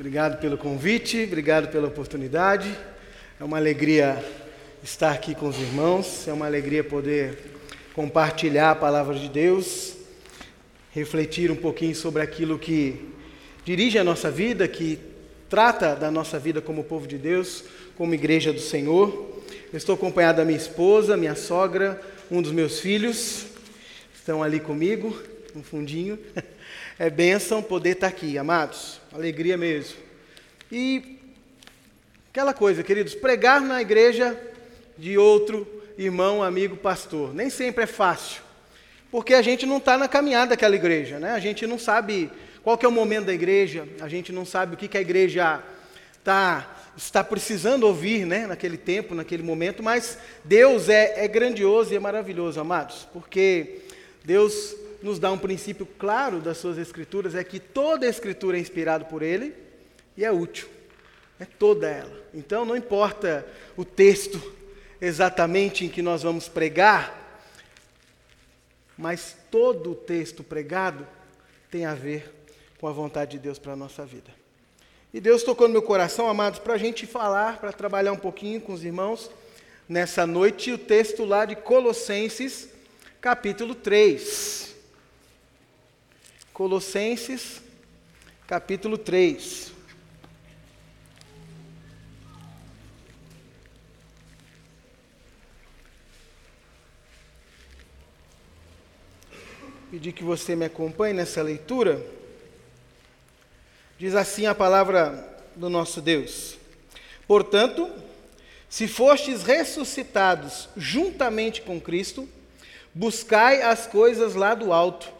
Obrigado pelo convite, obrigado pela oportunidade. É uma alegria estar aqui com os irmãos, é uma alegria poder compartilhar a palavra de Deus, refletir um pouquinho sobre aquilo que dirige a nossa vida, que trata da nossa vida como povo de Deus, como igreja do Senhor. Eu estou acompanhado da minha esposa, minha sogra, um dos meus filhos, estão ali comigo, no fundinho. É bênção poder estar aqui, amados. Alegria mesmo. E aquela coisa, queridos, pregar na igreja de outro irmão, amigo, pastor, nem sempre é fácil. Porque a gente não está na caminhada daquela igreja, né? A gente não sabe qual é o momento da igreja, a gente não sabe o que, que a igreja tá, está precisando ouvir né, naquele tempo, naquele momento, mas Deus é, é grandioso e é maravilhoso, amados, porque Deus nos dá um princípio claro das suas escrituras, é que toda escritura é inspirada por Ele e é útil. É toda ela. Então não importa o texto exatamente em que nós vamos pregar, mas todo o texto pregado tem a ver com a vontade de Deus para a nossa vida. E Deus tocou no meu coração, amados, para a gente falar, para trabalhar um pouquinho com os irmãos nessa noite, o texto lá de Colossenses, capítulo 3. Colossenses, capítulo 3. Pedir que você me acompanhe nessa leitura. Diz assim a palavra do nosso Deus: Portanto, se fostes ressuscitados juntamente com Cristo, buscai as coisas lá do alto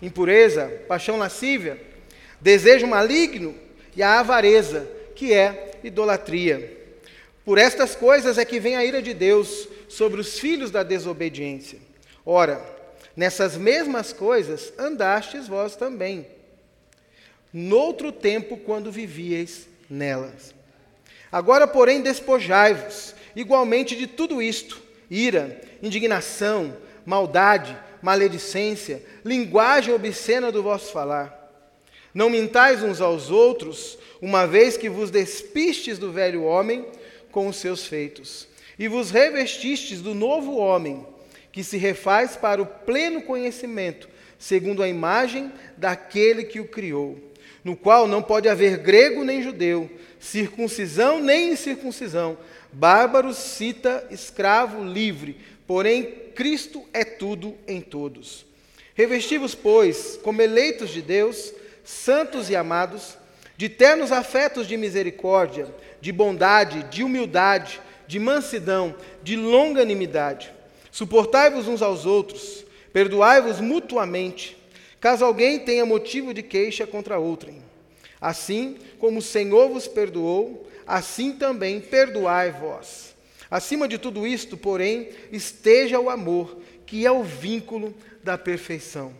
impureza, paixão lascívia, desejo maligno e a avareza, que é idolatria. Por estas coisas é que vem a ira de Deus sobre os filhos da desobediência. Ora, nessas mesmas coisas andastes vós também, noutro tempo quando vivieis nelas. Agora, porém, despojai-vos igualmente de tudo isto: ira, indignação, maldade, maledicência, linguagem obscena do vosso falar. Não mintais uns aos outros, uma vez que vos despistes do velho homem com os seus feitos, e vos revestistes do novo homem, que se refaz para o pleno conhecimento, segundo a imagem daquele que o criou, no qual não pode haver grego nem judeu, circuncisão nem incircuncisão, bárbaro, cita, escravo, livre, porém Cristo é tudo em todos. Revesti-vos, pois, como eleitos de Deus, santos e amados, de ternos afetos de misericórdia, de bondade, de humildade, de mansidão, de longanimidade. Suportai-vos uns aos outros, perdoai-vos mutuamente, caso alguém tenha motivo de queixa contra outrem. Assim como o Senhor vos perdoou, assim também perdoai vós. Acima de tudo isto, porém, esteja o amor, que é o vínculo da perfeição.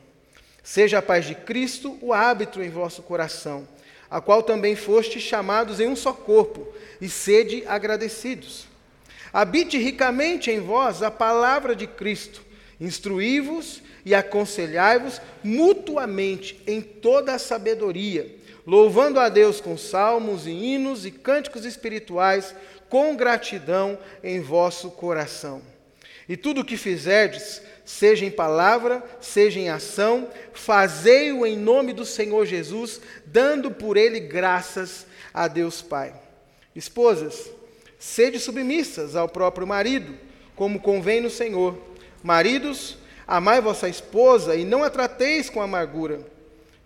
Seja a paz de Cristo o hábito em vosso coração, a qual também fostes chamados em um só corpo, e sede agradecidos. Habite ricamente em vós a palavra de Cristo, instruí-vos e aconselhai-vos mutuamente em toda a sabedoria, louvando a Deus com salmos e hinos e cânticos espirituais, com gratidão em vosso coração. E tudo o que fizerdes, seja em palavra, seja em ação, fazei-o em nome do Senhor Jesus, dando por ele graças a Deus Pai. Esposas, sede submissas ao próprio marido, como convém no Senhor. Maridos, amai vossa esposa e não a trateis com amargura.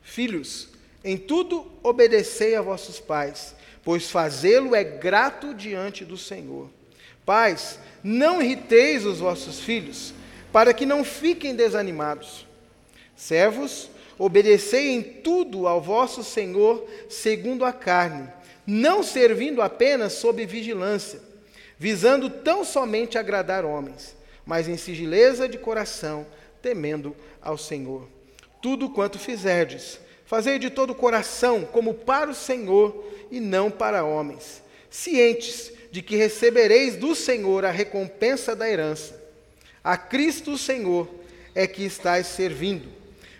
Filhos, em tudo obedecei a vossos pais pois fazê-lo é grato diante do Senhor. Pais, não irriteis os vossos filhos, para que não fiquem desanimados. Servos, obedecei em tudo ao vosso Senhor segundo a carne, não servindo apenas sob vigilância, visando tão somente agradar homens, mas em sigileza de coração, temendo ao Senhor. Tudo quanto fizerdes, fazei de todo o coração, como para o Senhor e não para homens, cientes de que recebereis do Senhor a recompensa da herança. A Cristo o Senhor é que estáis servindo.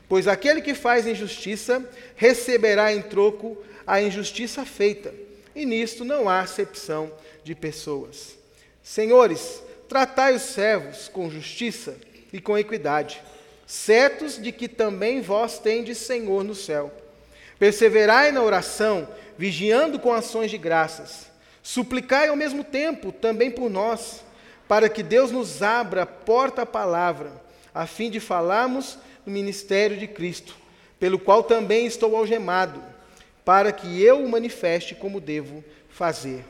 Pois aquele que faz injustiça receberá em troco a injustiça feita, e nisto não há acepção de pessoas. Senhores, tratai os servos com justiça e com equidade, certos de que também vós tendes Senhor no céu. Perseverai na oração, vigiando com ações de graças. Suplicai ao mesmo tempo também por nós, para que Deus nos abra a porta à palavra, a fim de falarmos no ministério de Cristo, pelo qual também estou algemado, para que eu o manifeste como devo fazer.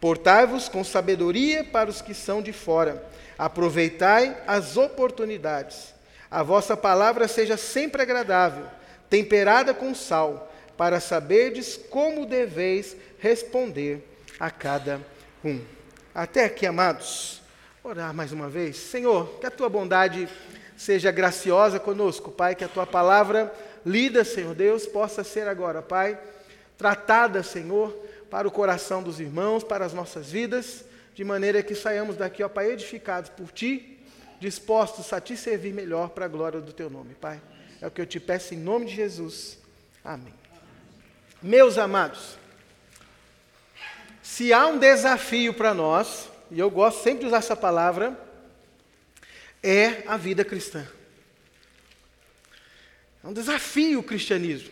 Portai-vos com sabedoria para os que são de fora, aproveitai as oportunidades. A vossa palavra seja sempre agradável, temperada com sal, para saberdes como deveis responder a cada um. Até aqui, amados. Orar mais uma vez. Senhor, que a tua bondade seja graciosa conosco, Pai, que a tua palavra lida, Senhor Deus, possa ser agora, Pai, tratada, Senhor, para o coração dos irmãos, para as nossas vidas, de maneira que saiamos daqui, ó Pai, edificados por Ti, dispostos a Te servir melhor para a glória do Teu nome, Pai. É o que eu te peço em nome de Jesus. Amém. Meus amados, se há um desafio para nós, e eu gosto sempre de usar essa palavra, é a vida cristã. É um desafio o cristianismo.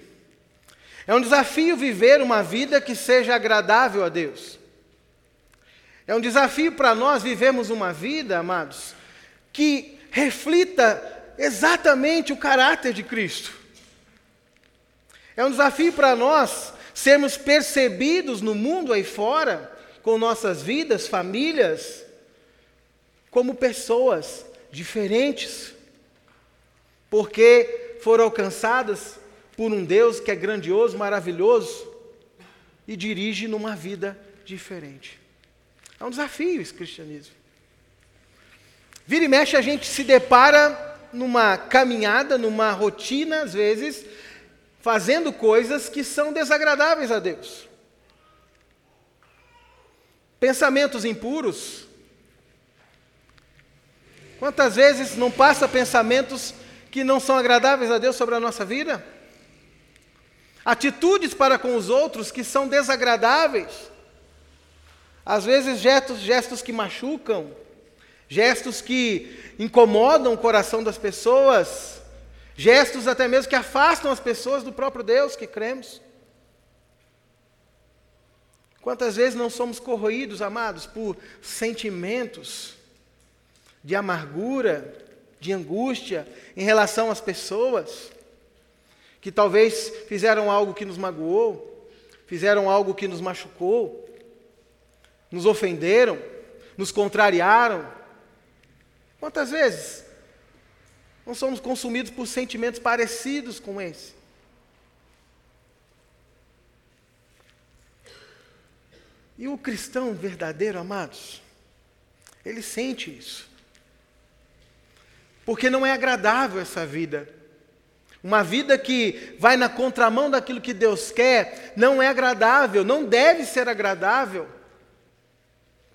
É um desafio viver uma vida que seja agradável a Deus. É um desafio para nós vivermos uma vida, amados, que reflita exatamente o caráter de Cristo. É um desafio para nós sermos percebidos no mundo aí fora, com nossas vidas, famílias, como pessoas diferentes, porque foram alcançadas por um Deus que é grandioso, maravilhoso e dirige numa vida diferente. É um desafio esse cristianismo. Vira e mexe, a gente se depara numa caminhada, numa rotina, às vezes, fazendo coisas que são desagradáveis a Deus. Pensamentos impuros. Quantas vezes não passa pensamentos que não são agradáveis a Deus sobre a nossa vida? Atitudes para com os outros que são desagradáveis. Às vezes gestos, gestos que machucam, gestos que incomodam o coração das pessoas, Gestos até mesmo que afastam as pessoas do próprio Deus que cremos. Quantas vezes não somos corroídos, amados, por sentimentos de amargura, de angústia em relação às pessoas que talvez fizeram algo que nos magoou, fizeram algo que nos machucou, nos ofenderam, nos contrariaram. Quantas vezes não somos consumidos por sentimentos parecidos com esse. E o cristão verdadeiro, amados, ele sente isso. Porque não é agradável essa vida. Uma vida que vai na contramão daquilo que Deus quer, não é agradável, não deve ser agradável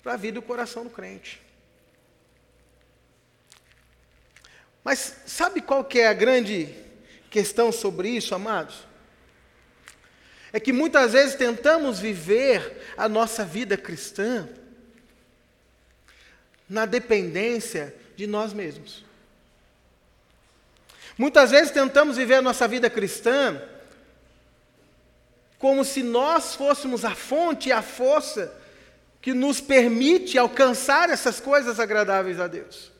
para a vida e o coração do crente. Mas sabe qual que é a grande questão sobre isso, amados? É que muitas vezes tentamos viver a nossa vida cristã na dependência de nós mesmos. Muitas vezes tentamos viver a nossa vida cristã como se nós fôssemos a fonte e a força que nos permite alcançar essas coisas agradáveis a Deus.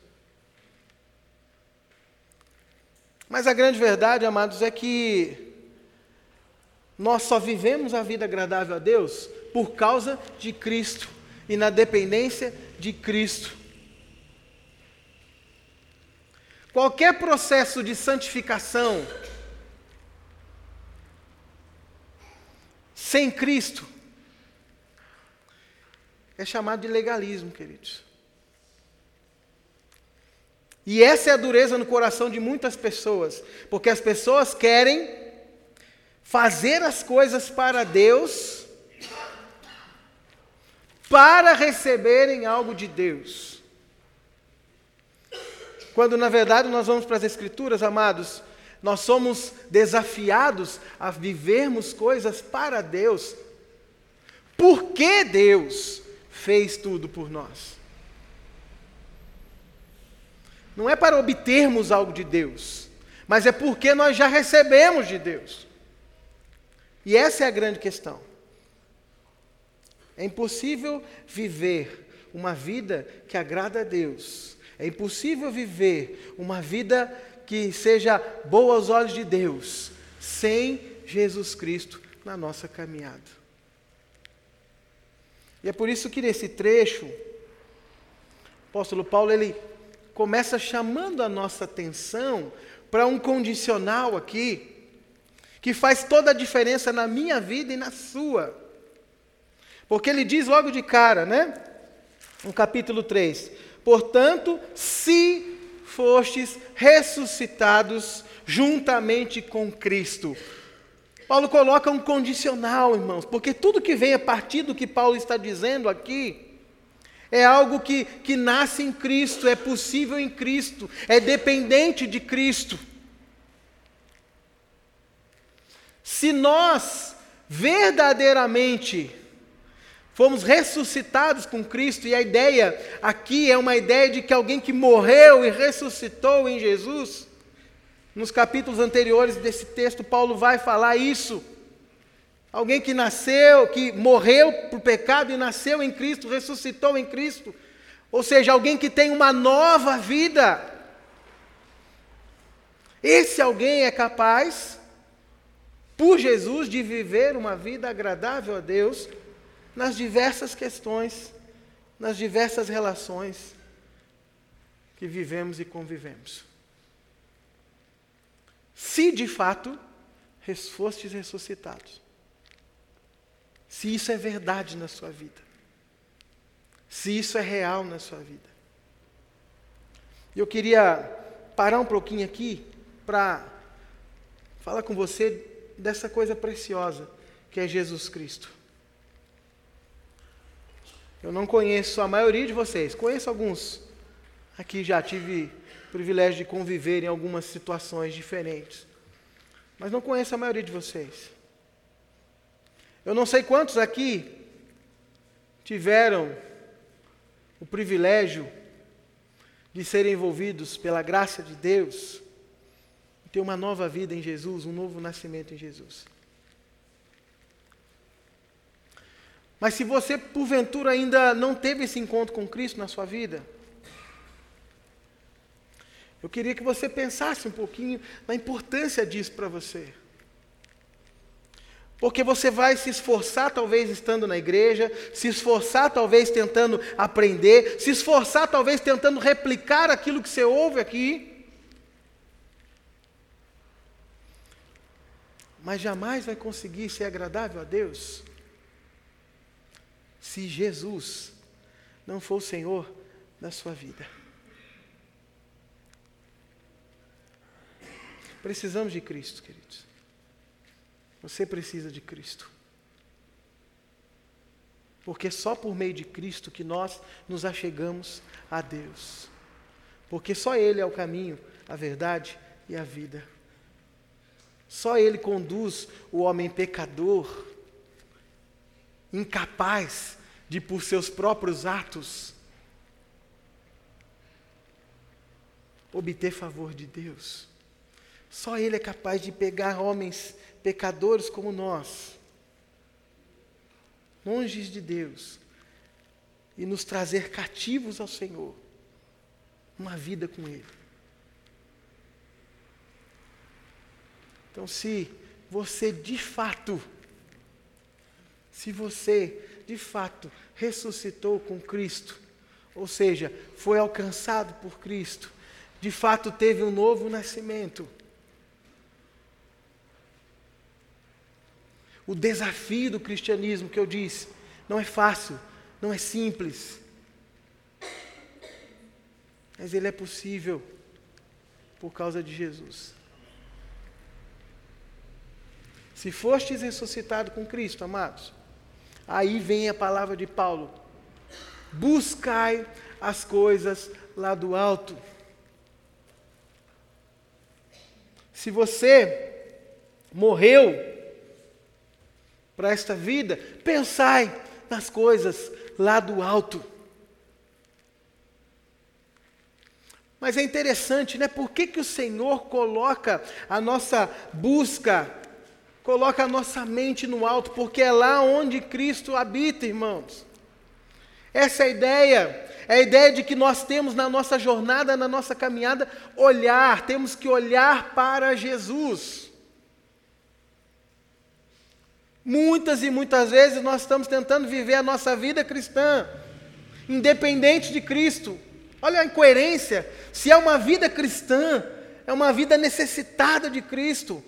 Mas a grande verdade, amados, é que nós só vivemos a vida agradável a Deus por causa de Cristo e na dependência de Cristo. Qualquer processo de santificação sem Cristo é chamado de legalismo, queridos. E essa é a dureza no coração de muitas pessoas, porque as pessoas querem fazer as coisas para Deus, para receberem algo de Deus. Quando na verdade nós vamos para as Escrituras, amados, nós somos desafiados a vivermos coisas para Deus, porque Deus fez tudo por nós. Não é para obtermos algo de Deus, mas é porque nós já recebemos de Deus. E essa é a grande questão. É impossível viver uma vida que agrada a Deus. É impossível viver uma vida que seja boa aos olhos de Deus sem Jesus Cristo na nossa caminhada. E é por isso que nesse trecho, o apóstolo Paulo ele começa chamando a nossa atenção para um condicional aqui, que faz toda a diferença na minha vida e na sua. Porque ele diz logo de cara, né? No capítulo 3: Portanto, se fostes ressuscitados juntamente com Cristo. Paulo coloca um condicional, irmãos, porque tudo que vem a partir do que Paulo está dizendo aqui, é algo que, que nasce em Cristo, é possível em Cristo, é dependente de Cristo. Se nós verdadeiramente fomos ressuscitados com Cristo, e a ideia aqui é uma ideia de que alguém que morreu e ressuscitou em Jesus, nos capítulos anteriores desse texto, Paulo vai falar isso. Alguém que nasceu, que morreu por pecado e nasceu em Cristo, ressuscitou em Cristo. Ou seja, alguém que tem uma nova vida. Esse alguém é capaz, por Jesus, de viver uma vida agradável a Deus nas diversas questões, nas diversas relações que vivemos e convivemos. Se de fato fostes ressuscitados se isso é verdade na sua vida, se isso é real na sua vida. Eu queria parar um pouquinho aqui para falar com você dessa coisa preciosa que é Jesus Cristo. Eu não conheço a maioria de vocês, conheço alguns. Aqui já tive o privilégio de conviver em algumas situações diferentes. Mas não conheço a maioria de vocês. Eu não sei quantos aqui tiveram o privilégio de serem envolvidos pela graça de Deus, ter uma nova vida em Jesus, um novo nascimento em Jesus. Mas se você, porventura, ainda não teve esse encontro com Cristo na sua vida, eu queria que você pensasse um pouquinho na importância disso para você. Porque você vai se esforçar, talvez estando na igreja, se esforçar, talvez tentando aprender, se esforçar, talvez tentando replicar aquilo que você ouve aqui. Mas jamais vai conseguir ser agradável a Deus se Jesus não for o Senhor da sua vida. Precisamos de Cristo, queridos. Você precisa de Cristo. Porque só por meio de Cristo que nós nos achegamos a Deus. Porque só Ele é o caminho, a verdade e a vida. Só Ele conduz o homem pecador, incapaz de, por seus próprios atos, obter favor de Deus. Só Ele é capaz de pegar homens pecadores como nós, longe de Deus, e nos trazer cativos ao Senhor, uma vida com Ele. Então, se você de fato, se você de fato ressuscitou com Cristo, ou seja, foi alcançado por Cristo, de fato teve um novo nascimento, o desafio do cristianismo que eu disse, não é fácil, não é simples, mas ele é possível por causa de Jesus. Se fostes ressuscitado com Cristo, amados, aí vem a palavra de Paulo: buscai as coisas lá do alto. Se você morreu para esta vida, pensai nas coisas lá do alto. Mas é interessante, né? Por que, que o Senhor coloca a nossa busca, coloca a nossa mente no alto? Porque é lá onde Cristo habita, irmãos. Essa é a ideia. É a ideia de que nós temos na nossa jornada, na nossa caminhada, olhar, temos que olhar para Jesus. Muitas e muitas vezes nós estamos tentando viver a nossa vida cristã, independente de Cristo. Olha a incoerência. Se é uma vida cristã, é uma vida necessitada de Cristo.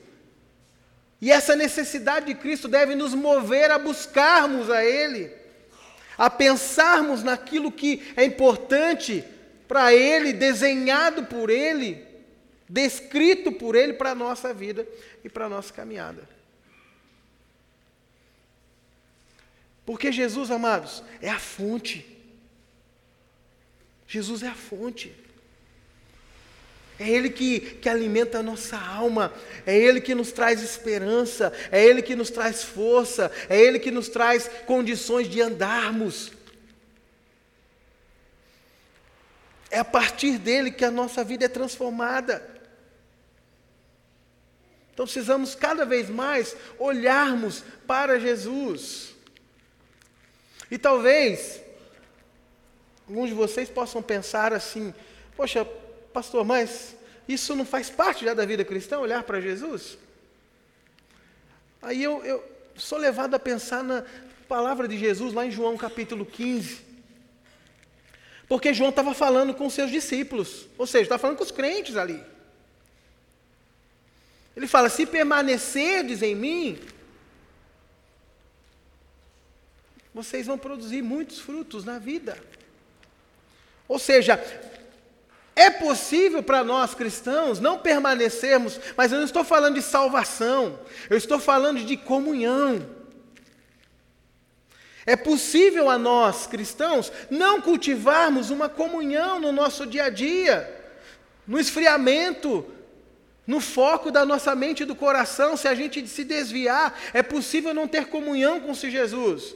E essa necessidade de Cristo deve nos mover a buscarmos a Ele, a pensarmos naquilo que é importante para Ele, desenhado por Ele, descrito por Ele para a nossa vida e para a nossa caminhada. Porque Jesus, amados, é a fonte. Jesus é a fonte. É Ele que, que alimenta a nossa alma, é Ele que nos traz esperança, é Ele que nos traz força, é Ele que nos traz condições de andarmos. É a partir dele que a nossa vida é transformada. Então precisamos cada vez mais olharmos para Jesus. E talvez alguns de vocês possam pensar assim: poxa, pastor, mas isso não faz parte já da vida cristã, olhar para Jesus? Aí eu, eu sou levado a pensar na palavra de Jesus lá em João capítulo 15. Porque João estava falando com seus discípulos, ou seja, estava falando com os crentes ali. Ele fala: se permanecerdes em mim, vocês vão produzir muitos frutos na vida. Ou seja, é possível para nós cristãos não permanecermos, mas eu não estou falando de salvação, eu estou falando de comunhão. É possível a nós cristãos não cultivarmos uma comunhão no nosso dia a dia, no esfriamento, no foco da nossa mente e do coração, se a gente se desviar, é possível não ter comunhão com esse Jesus.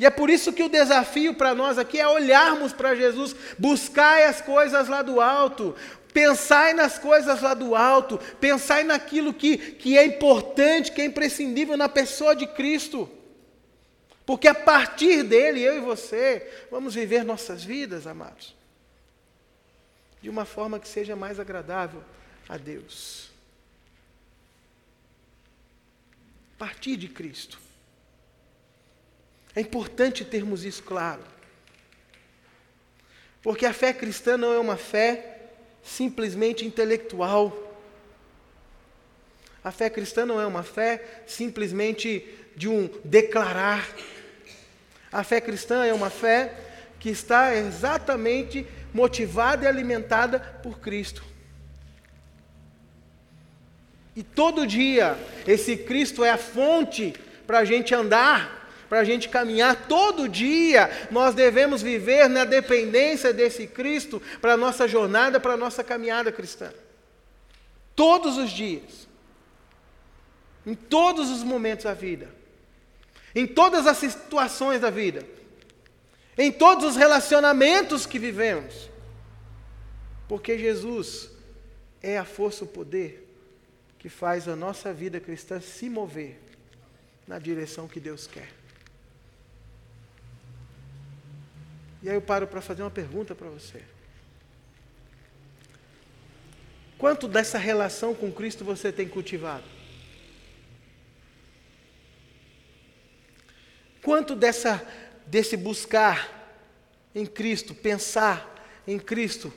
E é por isso que o desafio para nós aqui é olharmos para Jesus, buscar as coisas lá do alto, pensai nas coisas lá do alto, pensai naquilo que, que é importante, que é imprescindível na pessoa de Cristo. Porque a partir dele, eu e você, vamos viver nossas vidas, amados, de uma forma que seja mais agradável a Deus. A partir de Cristo. É importante termos isso claro. Porque a fé cristã não é uma fé simplesmente intelectual. A fé cristã não é uma fé simplesmente de um declarar. A fé cristã é uma fé que está exatamente motivada e alimentada por Cristo. E todo dia, esse Cristo é a fonte para a gente andar para a gente caminhar todo dia, nós devemos viver na dependência desse Cristo para a nossa jornada, para a nossa caminhada cristã. Todos os dias, em todos os momentos da vida, em todas as situações da vida, em todos os relacionamentos que vivemos, porque Jesus é a força, o poder que faz a nossa vida cristã se mover na direção que Deus quer. E aí eu paro para fazer uma pergunta para você. Quanto dessa relação com Cristo você tem cultivado? Quanto dessa desse buscar em Cristo, pensar em Cristo,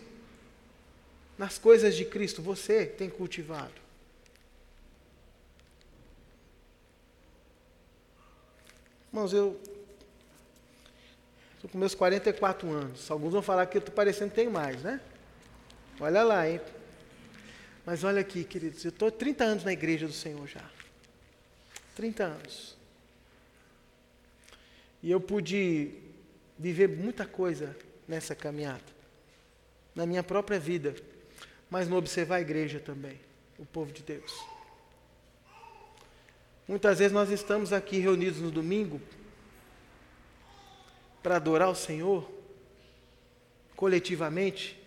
nas coisas de Cristo, você tem cultivado? Irmãos, eu Estou com meus 44 anos. Alguns vão falar que eu estou parecendo que tenho mais, né? Olha lá, hein? Mas olha aqui, queridos, eu estou 30 anos na igreja do Senhor já. 30 anos. E eu pude viver muita coisa nessa caminhada. Na minha própria vida. Mas no observar a igreja também. O povo de Deus. Muitas vezes nós estamos aqui reunidos no domingo para adorar o Senhor, coletivamente,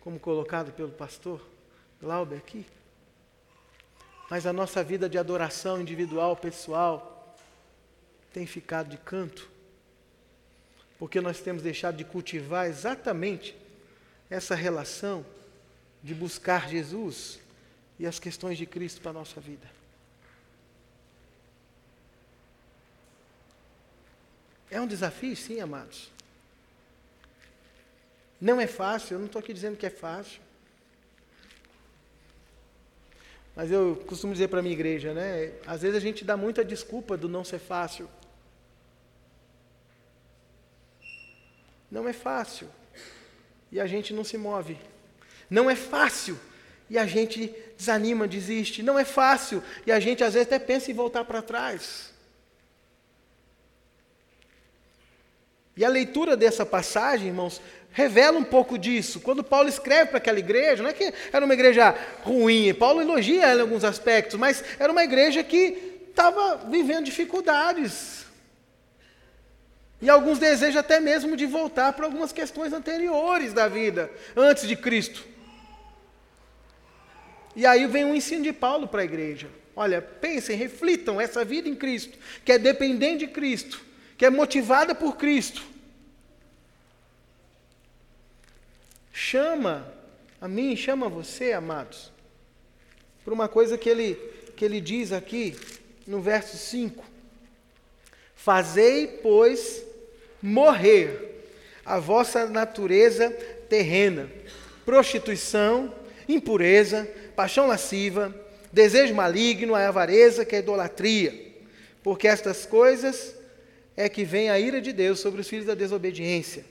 como colocado pelo pastor Glauber aqui. Mas a nossa vida de adoração individual, pessoal, tem ficado de canto, porque nós temos deixado de cultivar exatamente essa relação de buscar Jesus e as questões de Cristo para a nossa vida. É um desafio, sim, amados. Não é fácil, eu não estou aqui dizendo que é fácil. Mas eu costumo dizer para a minha igreja, né? Às vezes a gente dá muita desculpa do não ser fácil. Não é fácil. E a gente não se move. Não é fácil. E a gente desanima, desiste. Não é fácil. E a gente às vezes até pensa em voltar para trás. E a leitura dessa passagem, irmãos, revela um pouco disso. Quando Paulo escreve para aquela igreja, não é que era uma igreja ruim, Paulo elogia ela em alguns aspectos, mas era uma igreja que estava vivendo dificuldades. E alguns desejos até mesmo de voltar para algumas questões anteriores da vida, antes de Cristo. E aí vem um ensino de Paulo para a igreja. Olha, pensem, reflitam essa vida em Cristo, que é dependente de Cristo que é motivada por Cristo, chama a mim, chama você, amados, por uma coisa que ele, que ele diz aqui no verso 5: Fazei, pois, morrer a vossa natureza terrena, prostituição, impureza, paixão lasciva, desejo maligno, a avareza, que é a idolatria, porque estas coisas é que vem a ira de Deus sobre os filhos da desobediência.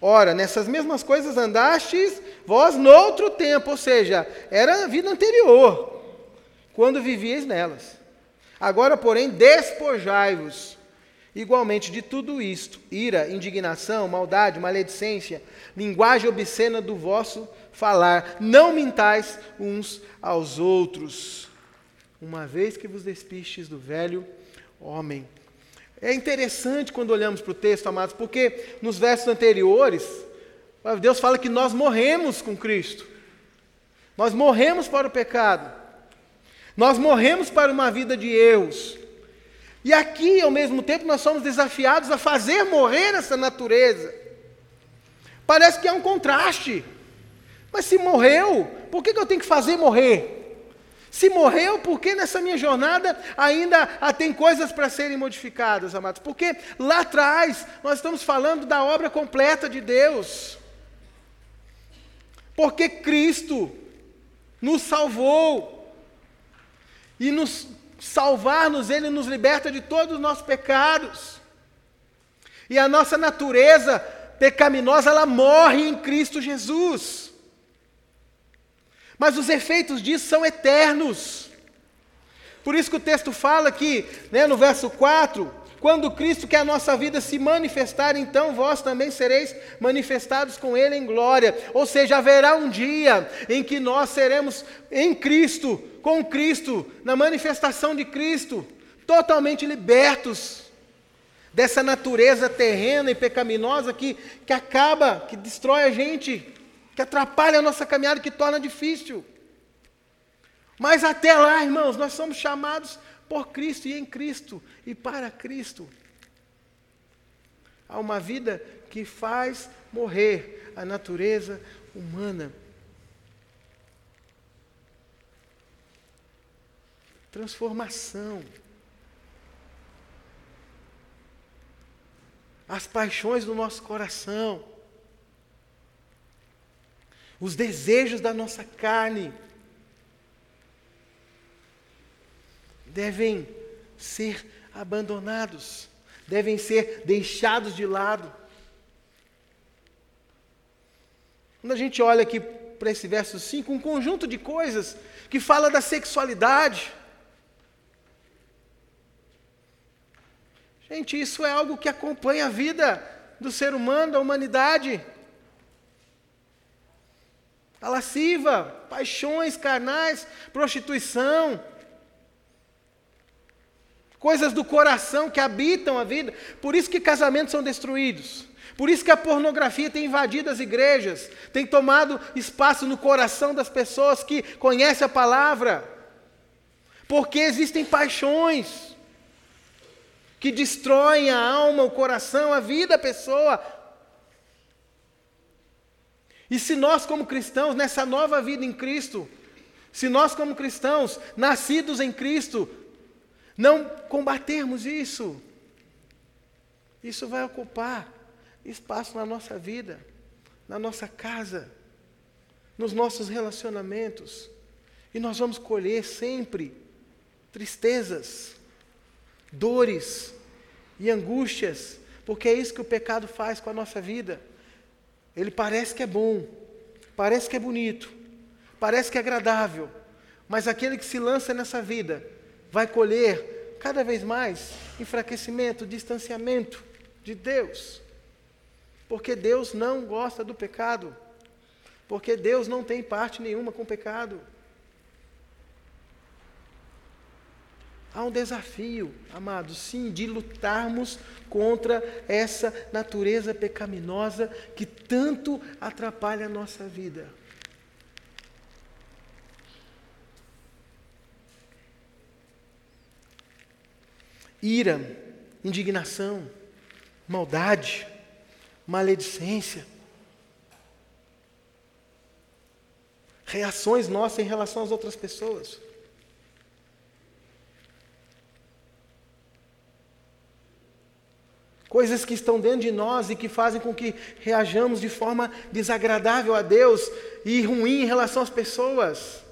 Ora, nessas mesmas coisas andastes vós noutro tempo, ou seja, era a vida anterior, quando vivíeis nelas. Agora, porém, despojai-vos igualmente de tudo isto: ira, indignação, maldade, maledicência, linguagem obscena do vosso falar. Não mintais uns aos outros, uma vez que vos despistes do velho homem é interessante quando olhamos para o texto, amados, porque nos versos anteriores, Deus fala que nós morremos com Cristo. Nós morremos para o pecado. Nós morremos para uma vida de erros. E aqui, ao mesmo tempo, nós somos desafiados a fazer morrer essa natureza. Parece que é um contraste. Mas se morreu, por que, que eu tenho que fazer morrer? Se morreu, por que nessa minha jornada ainda tem coisas para serem modificadas, amados? Porque lá atrás nós estamos falando da obra completa de Deus. Porque Cristo nos salvou. E nos salvar-nos, Ele nos liberta de todos os nossos pecados. E a nossa natureza pecaminosa, ela morre em Cristo Jesus. Mas os efeitos disso são eternos. Por isso que o texto fala aqui, né, no verso 4, quando Cristo, que é a nossa vida, se manifestar, então vós também sereis manifestados com Ele em glória. Ou seja, haverá um dia em que nós seremos em Cristo, com Cristo, na manifestação de Cristo, totalmente libertos dessa natureza terrena e pecaminosa que, que acaba, que destrói a gente que atrapalha a nossa caminhada, que torna difícil. Mas até lá, irmãos, nós somos chamados por Cristo e em Cristo e para Cristo. Há uma vida que faz morrer a natureza humana. Transformação. As paixões do nosso coração os desejos da nossa carne devem ser abandonados, devem ser deixados de lado. Quando a gente olha aqui para esse verso 5, um conjunto de coisas que fala da sexualidade. Gente, isso é algo que acompanha a vida do ser humano, da humanidade. A lasciva, paixões carnais, prostituição, coisas do coração que habitam a vida. Por isso que casamentos são destruídos. Por isso que a pornografia tem invadido as igrejas, tem tomado espaço no coração das pessoas que conhecem a palavra. Porque existem paixões que destroem a alma, o coração, a vida da pessoa. E se nós, como cristãos, nessa nova vida em Cristo, se nós, como cristãos, nascidos em Cristo, não combatermos isso, isso vai ocupar espaço na nossa vida, na nossa casa, nos nossos relacionamentos. E nós vamos colher sempre tristezas, dores e angústias, porque é isso que o pecado faz com a nossa vida. Ele parece que é bom, parece que é bonito, parece que é agradável, mas aquele que se lança nessa vida vai colher cada vez mais enfraquecimento, distanciamento de Deus. Porque Deus não gosta do pecado. Porque Deus não tem parte nenhuma com o pecado. Há um desafio, amados, sim, de lutarmos contra essa natureza pecaminosa que tanto atrapalha a nossa vida. Ira, indignação, maldade, maledicência. Reações nossas em relação às outras pessoas. Coisas que estão dentro de nós e que fazem com que reajamos de forma desagradável a Deus e ruim em relação às pessoas.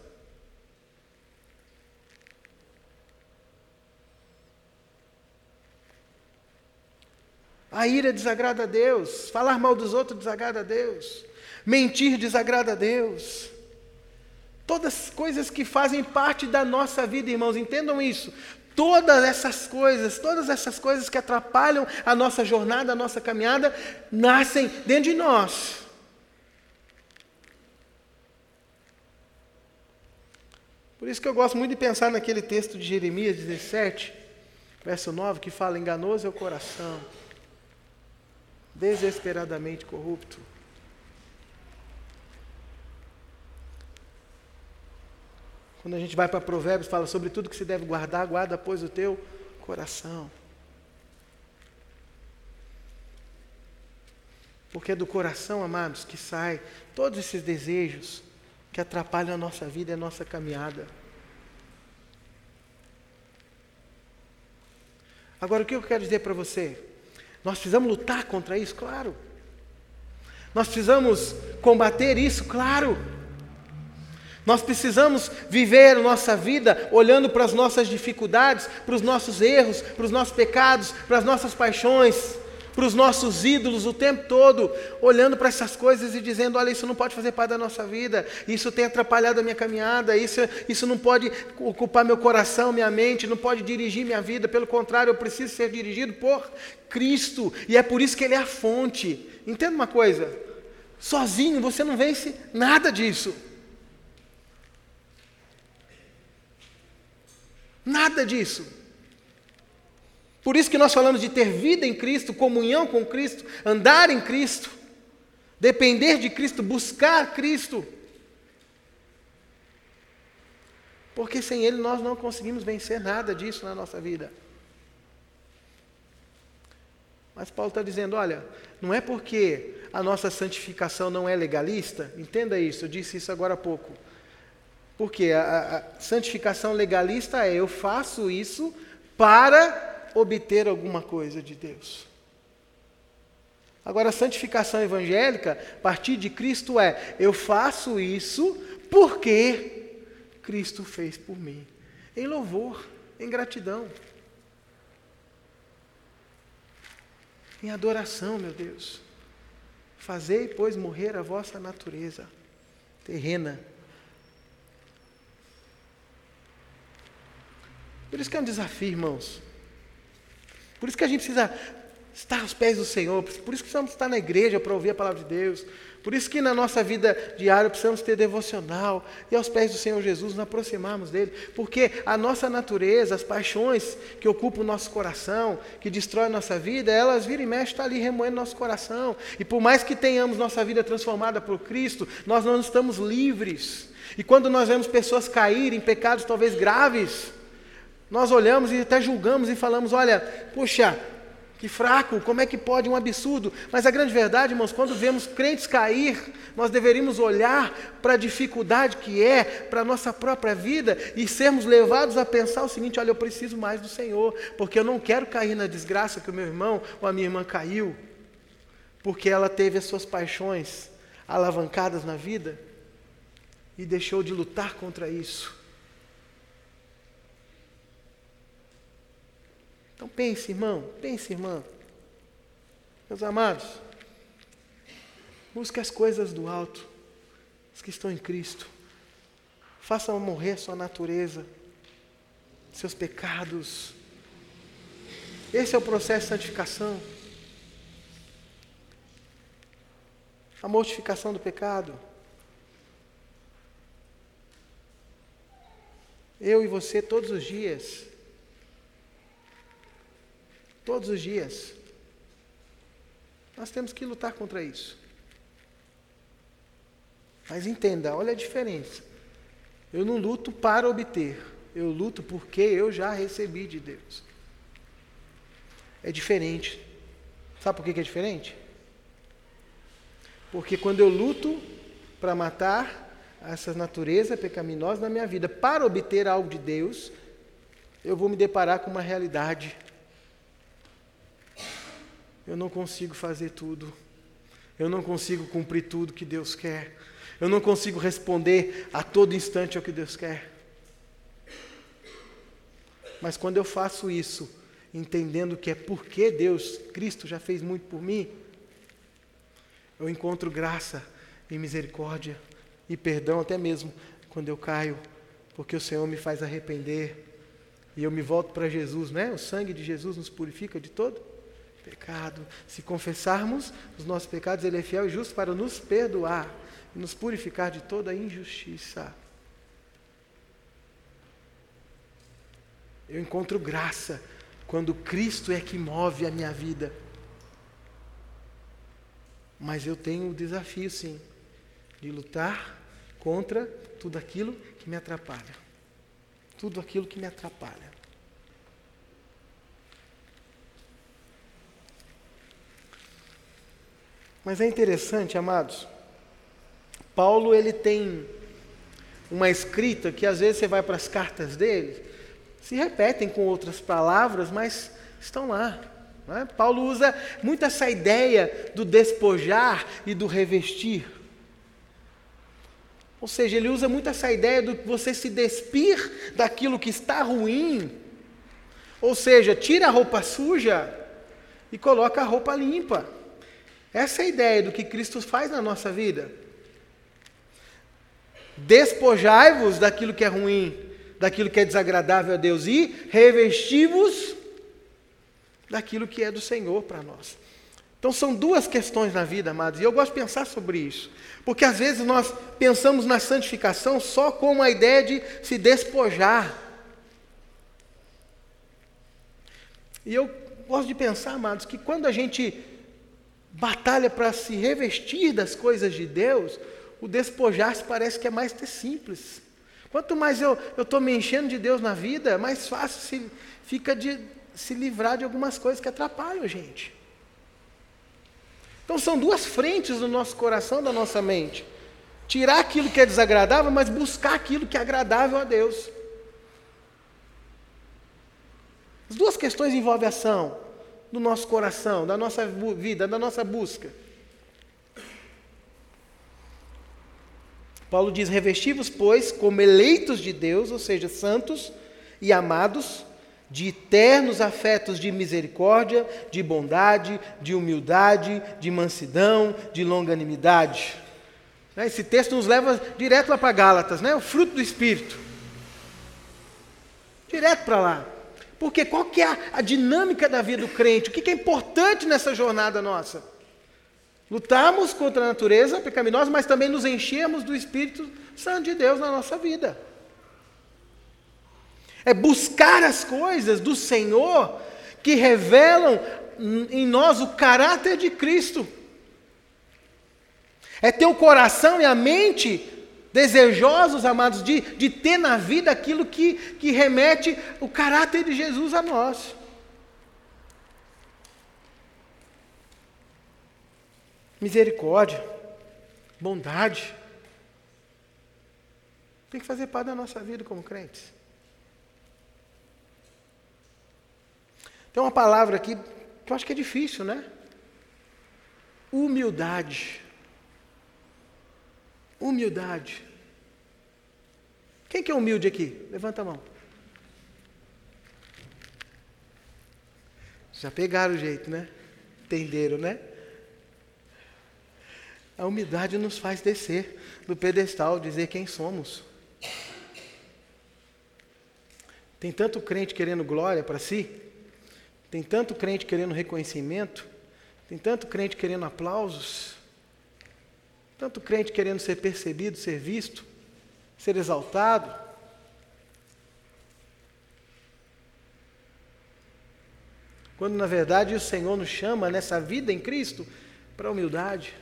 A ira desagrada a Deus, falar mal dos outros desagrada a Deus, mentir desagrada a Deus. Todas coisas que fazem parte da nossa vida, irmãos, entendam isso. Todas essas coisas, todas essas coisas que atrapalham a nossa jornada, a nossa caminhada, nascem dentro de nós. Por isso que eu gosto muito de pensar naquele texto de Jeremias 17, verso 9, que fala: enganoso é o coração desesperadamente corrupto. Quando a gente vai para Provérbios, fala sobre tudo que se deve guardar, guarda, pois, o teu coração. Porque é do coração, amados, que sai todos esses desejos que atrapalham a nossa vida e a nossa caminhada. Agora, o que eu quero dizer para você? Nós precisamos lutar contra isso, claro. Nós precisamos combater isso, claro. Nós precisamos viver a nossa vida olhando para as nossas dificuldades, para os nossos erros, para os nossos pecados, para as nossas paixões, para os nossos ídolos o tempo todo, olhando para essas coisas e dizendo: olha, isso não pode fazer parte da nossa vida, isso tem atrapalhado a minha caminhada, isso, isso não pode ocupar meu coração, minha mente, não pode dirigir minha vida, pelo contrário, eu preciso ser dirigido por Cristo, e é por isso que Ele é a fonte. Entenda uma coisa: sozinho você não vence nada disso. Nada disso. Por isso que nós falamos de ter vida em Cristo, comunhão com Cristo, andar em Cristo, depender de Cristo, buscar Cristo. Porque sem Ele nós não conseguimos vencer nada disso na nossa vida. Mas Paulo está dizendo: olha, não é porque a nossa santificação não é legalista, entenda isso, eu disse isso agora há pouco. Porque a, a santificação legalista é eu faço isso para obter alguma coisa de Deus. Agora, a santificação evangélica, a partir de Cristo, é: eu faço isso porque Cristo fez por mim. Em louvor, em gratidão, em adoração, meu Deus. Fazei, pois, morrer a vossa natureza terrena. Por isso que é um desafio, irmãos. Por isso que a gente precisa estar aos pés do Senhor. Por isso que precisamos estar na igreja para ouvir a palavra de Deus. Por isso que na nossa vida diária precisamos ter devocional e aos pés do Senhor Jesus nos aproximarmos dele, porque a nossa natureza, as paixões que ocupam o nosso coração, que destroem a nossa vida, elas viram e mexem, estão ali remoendo nosso coração. E por mais que tenhamos nossa vida transformada por Cristo, nós não estamos livres. E quando nós vemos pessoas caírem em pecados talvez graves, nós olhamos e até julgamos e falamos: olha, puxa, que fraco, como é que pode um absurdo? Mas a grande verdade, irmãos, quando vemos crentes cair, nós deveríamos olhar para a dificuldade que é para a nossa própria vida e sermos levados a pensar o seguinte: olha, eu preciso mais do Senhor, porque eu não quero cair na desgraça que o meu irmão ou a minha irmã caiu, porque ela teve as suas paixões alavancadas na vida e deixou de lutar contra isso. Então pense, irmão, pense, irmã. Meus amados, busque as coisas do alto, as que estão em Cristo. Faça morrer sua natureza, seus pecados. Esse é o processo de santificação. A mortificação do pecado. Eu e você todos os dias Todos os dias. Nós temos que lutar contra isso. Mas entenda, olha a diferença. Eu não luto para obter, eu luto porque eu já recebi de Deus. É diferente. Sabe por que é diferente? Porque quando eu luto para matar essa natureza pecaminosa na minha vida, para obter algo de Deus, eu vou me deparar com uma realidade eu não consigo fazer tudo. Eu não consigo cumprir tudo que Deus quer. Eu não consigo responder a todo instante ao que Deus quer. Mas quando eu faço isso, entendendo que é porque Deus, Cristo já fez muito por mim, eu encontro graça e misericórdia e perdão até mesmo quando eu caio, porque o Senhor me faz arrepender e eu me volto para Jesus, né? O sangue de Jesus nos purifica de todo pecado. Se confessarmos os nossos pecados, Ele é fiel e justo para nos perdoar e nos purificar de toda injustiça. Eu encontro graça quando Cristo é que move a minha vida. Mas eu tenho o desafio, sim, de lutar contra tudo aquilo que me atrapalha. Tudo aquilo que me atrapalha. Mas é interessante, amados. Paulo ele tem uma escrita que às vezes você vai para as cartas dele, se repetem com outras palavras, mas estão lá. É? Paulo usa muito essa ideia do despojar e do revestir. Ou seja, ele usa muito essa ideia de você se despir daquilo que está ruim. Ou seja, tira a roupa suja e coloca a roupa limpa. Essa é a ideia do que Cristo faz na nossa vida. Despojai-vos daquilo que é ruim, daquilo que é desagradável a Deus e revesti-vos daquilo que é do Senhor para nós. Então são duas questões na vida, amados, e eu gosto de pensar sobre isso. Porque às vezes nós pensamos na santificação só com a ideia de se despojar. E eu gosto de pensar, amados, que quando a gente batalha para se revestir das coisas de Deus, o despojar-se parece que é mais simples. Quanto mais eu estou me enchendo de Deus na vida, mais fácil se, fica de se livrar de algumas coisas que atrapalham a gente. Então são duas frentes do nosso coração, da nossa mente. Tirar aquilo que é desagradável, mas buscar aquilo que é agradável a Deus. As duas questões envolvem ação do nosso coração, da nossa vida, da nossa busca. Paulo diz: revestivos, pois, como eleitos de Deus, ou seja, santos e amados, de ternos afetos de misericórdia, de bondade, de humildade, de mansidão, de longanimidade. Né, esse texto nos leva direto lá para Gálatas, né? o fruto do Espírito. Direto para lá. Porque qual que é a, dinâmica da vida do crente? O que, que é importante nessa jornada nossa? Lutarmos contra a natureza pecaminosa, mas também nos enchermos do Espírito Santo de Deus na nossa vida. É buscar as coisas do Senhor que revelam em nós o caráter de Cristo. É ter o coração e a mente desejosos, amados, de, de ter na vida aquilo que, que remete o caráter de Jesus a nós. Misericórdia, bondade, tem que fazer parte da nossa vida como crentes. Tem uma palavra aqui que eu acho que é difícil, né? Humildade. Humildade. Quem que é humilde aqui? Levanta a mão. Já pegaram o jeito, né? Entenderam, né? A humildade nos faz descer do pedestal, dizer quem somos. Tem tanto crente querendo glória para si, tem tanto crente querendo reconhecimento, tem tanto crente querendo aplausos, tanto crente querendo ser percebido, ser visto, ser exaltado. Quando na verdade o Senhor nos chama nessa vida em Cristo para humildade.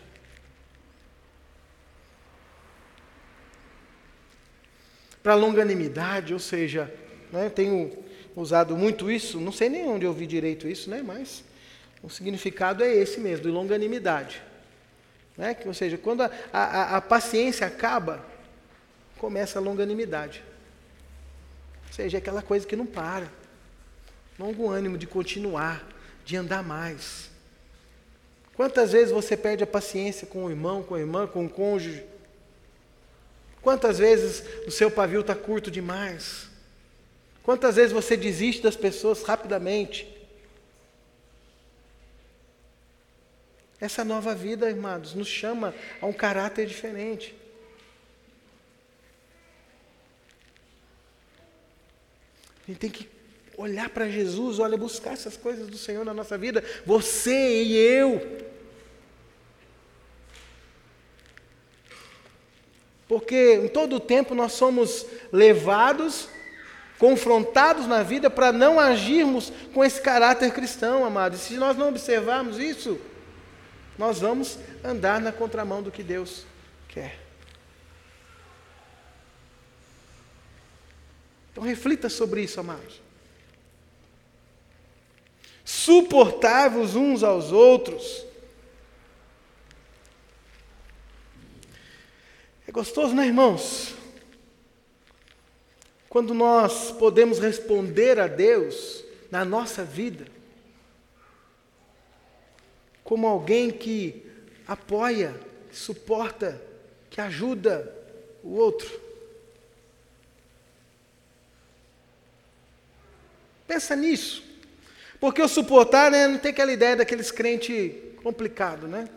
Para longanimidade, ou seja, né, tenho usado muito isso, não sei nem onde eu ouvi direito isso, né, mas o significado é esse mesmo, de longanimidade. Né? Que, ou seja, quando a, a, a paciência acaba, começa a longanimidade. Ou seja, é aquela coisa que não para. Longo ânimo de continuar, de andar mais. Quantas vezes você perde a paciência com o irmão, com a irmã, com o cônjuge? Quantas vezes o seu pavio está curto demais? Quantas vezes você desiste das pessoas rapidamente? Essa nova vida, irmãos, nos chama a um caráter diferente. A gente tem que olhar para Jesus, olha, buscar essas coisas do Senhor na nossa vida, você e eu. Porque em todo o tempo nós somos levados, confrontados na vida para não agirmos com esse caráter cristão, amados. E se nós não observarmos isso, nós vamos andar na contramão do que Deus quer. Então reflita sobre isso, amados. Suportai-vos uns aos outros. É gostoso, né, irmãos? Quando nós podemos responder a Deus na nossa vida, como alguém que apoia, que suporta, que ajuda o outro. Pensa nisso. Porque o suportar né, não tem aquela ideia daqueles crentes complicado, né?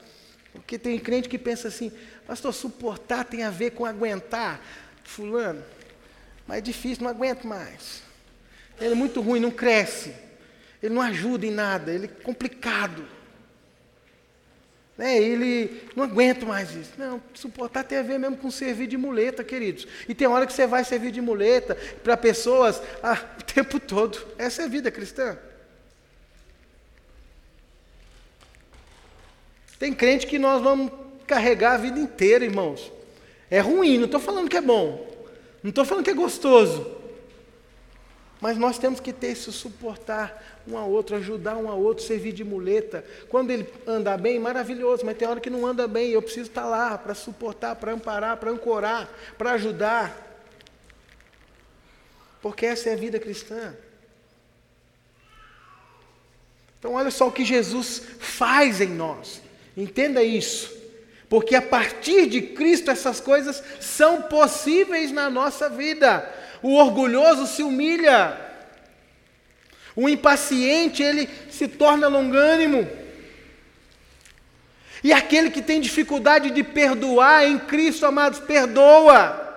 Porque tem crente que pensa assim, pastor, suportar tem a ver com aguentar fulano. Mas é difícil, não aguento mais. Ele é muito ruim, não cresce. Ele não ajuda em nada, ele é complicado. Né, ele não aguenta mais isso. Não, suportar tem a ver mesmo com servir de muleta, queridos. E tem hora que você vai servir de muleta para pessoas ah, o tempo todo. Essa é a vida cristã. Tem crente que nós vamos carregar a vida inteira, irmãos. É ruim, não estou falando que é bom. Não estou falando que é gostoso. Mas nós temos que ter esse suportar um ao outro, ajudar um ao outro, servir de muleta. Quando ele andar bem, maravilhoso, mas tem hora que não anda bem, eu preciso estar lá para suportar, para amparar, para ancorar, para ajudar. Porque essa é a vida cristã. Então, olha só o que Jesus faz em nós. Entenda isso. Porque a partir de Cristo essas coisas são possíveis na nossa vida. O orgulhoso se humilha. O impaciente, ele se torna longânimo. E aquele que tem dificuldade de perdoar em Cristo, amados, perdoa.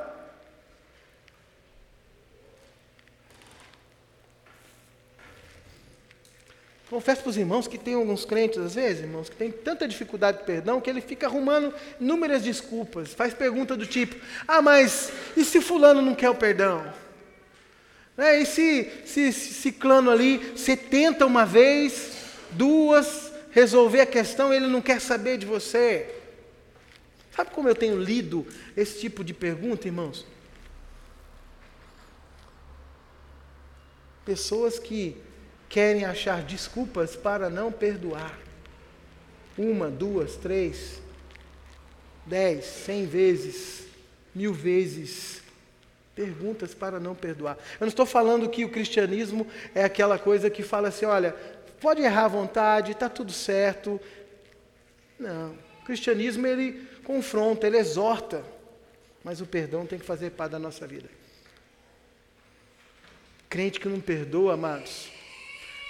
Confesso para os irmãos que tem alguns crentes, às vezes, irmãos, que tem tanta dificuldade de perdão que ele fica arrumando inúmeras desculpas. Faz pergunta do tipo: ah, mas e se Fulano não quer o perdão? É, e se Ciclano ali, você tenta uma vez, duas, resolver a questão, ele não quer saber de você? Sabe como eu tenho lido esse tipo de pergunta, irmãos? Pessoas que querem achar desculpas para não perdoar. Uma, duas, três, dez, cem vezes, mil vezes. Perguntas para não perdoar. Eu não estou falando que o cristianismo é aquela coisa que fala assim: olha, pode errar à vontade, está tudo certo. Não. O cristianismo ele confronta, ele exorta. Mas o perdão tem que fazer parte da nossa vida. Crente que não perdoa, amados,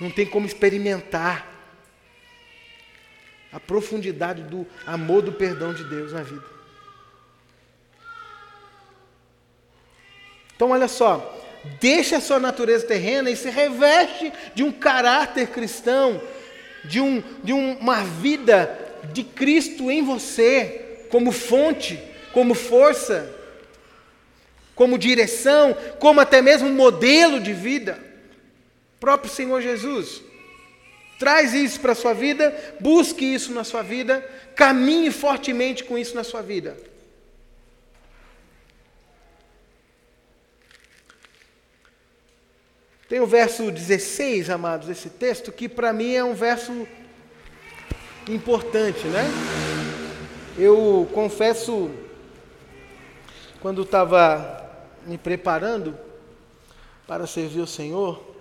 não tem como experimentar a profundidade do amor do perdão de Deus na vida. Então, olha só, deixa a sua natureza terrena e se reveste de um caráter cristão, de, um, de uma vida de Cristo em você, como fonte, como força, como direção, como até mesmo modelo de vida próprio Senhor Jesus. Traz isso para a sua vida, busque isso na sua vida, caminhe fortemente com isso na sua vida. Tem o verso 16, amados, esse texto, que para mim é um verso importante, né? Eu confesso, quando estava me preparando para servir o Senhor,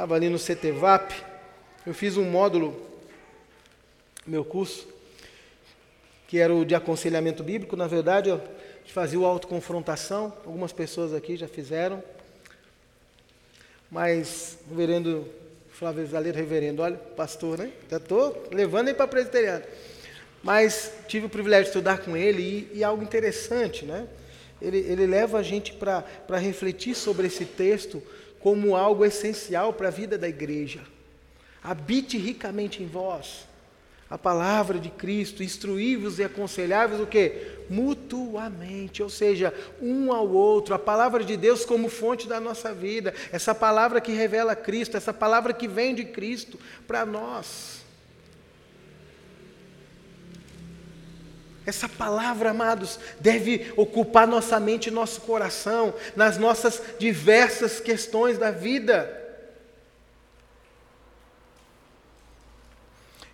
estava ali no CTVAP, eu fiz um módulo, meu curso, que era o de aconselhamento bíblico, na verdade, eu fazia o autoconfrontação, algumas pessoas aqui já fizeram, mas o reverendo Flávio Zaleiro, reverendo, olha, pastor, né? Já estou levando ele para presbiteriano. Mas tive o privilégio de estudar com ele e, e algo interessante, né? Ele, ele leva a gente para refletir sobre esse texto como algo essencial para a vida da igreja. Habite ricamente em vós a palavra de Cristo, instruí-vos e aconselhai-vos o que? Mutuamente, ou seja, um ao outro, a palavra de Deus como fonte da nossa vida, essa palavra que revela Cristo, essa palavra que vem de Cristo para nós. Essa palavra, amados, deve ocupar nossa mente e nosso coração nas nossas diversas questões da vida.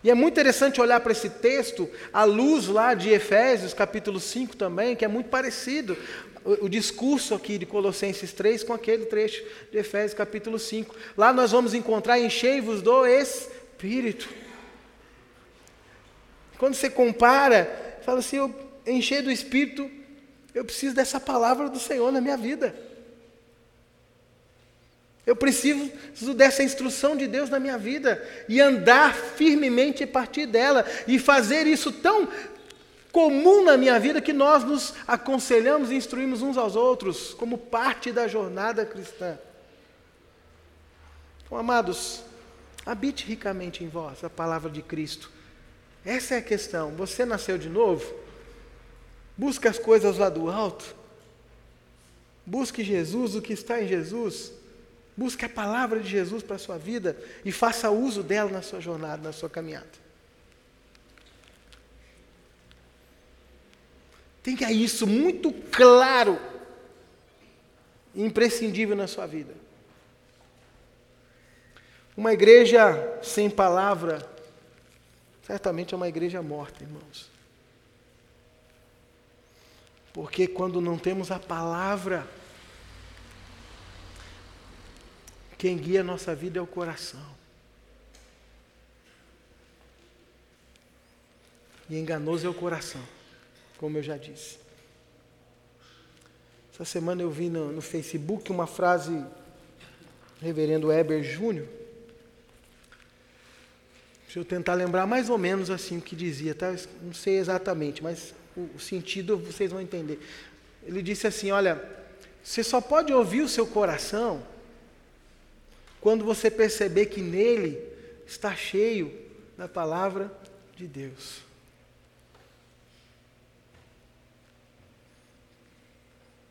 E é muito interessante olhar para esse texto, à luz lá de Efésios, capítulo 5 também, que é muito parecido. O, o, discurso aqui de Colossenses 3 com aquele trecho de Efésios, capítulo 5. Lá nós vamos encontrar enchei-vos do Espírito. Quando você compara fala assim: eu encher do Espírito, eu preciso dessa palavra do Senhor na minha vida. Eu preciso dessa instrução de Deus na minha vida e andar firmemente a partir dela e fazer isso tão comum na minha vida que nós nos aconselhamos e instruímos uns aos outros como parte da jornada cristã. Então, amados, habite ricamente em vós a palavra de Cristo essa é a questão. Você nasceu de novo? Busque as coisas lá do alto. Busque Jesus, o que está em Jesus. Busque a palavra de Jesus para a sua vida e faça uso dela na sua jornada, na sua caminhada. Tenha isso muito claro e imprescindível na sua vida. Uma igreja sem palavra Certamente é uma igreja morta, irmãos. Porque quando não temos a palavra, quem guia a nossa vida é o coração. E enganoso é o coração, como eu já disse. Essa semana eu vi no, no Facebook uma frase reverendo Heber Júnior. Deixa eu tentar lembrar mais ou menos assim o que dizia, tá? Não sei exatamente, mas o, sentido vocês vão entender. Ele disse assim: Olha, você só pode ouvir o seu coração quando você perceber que nele está cheio da palavra de Deus.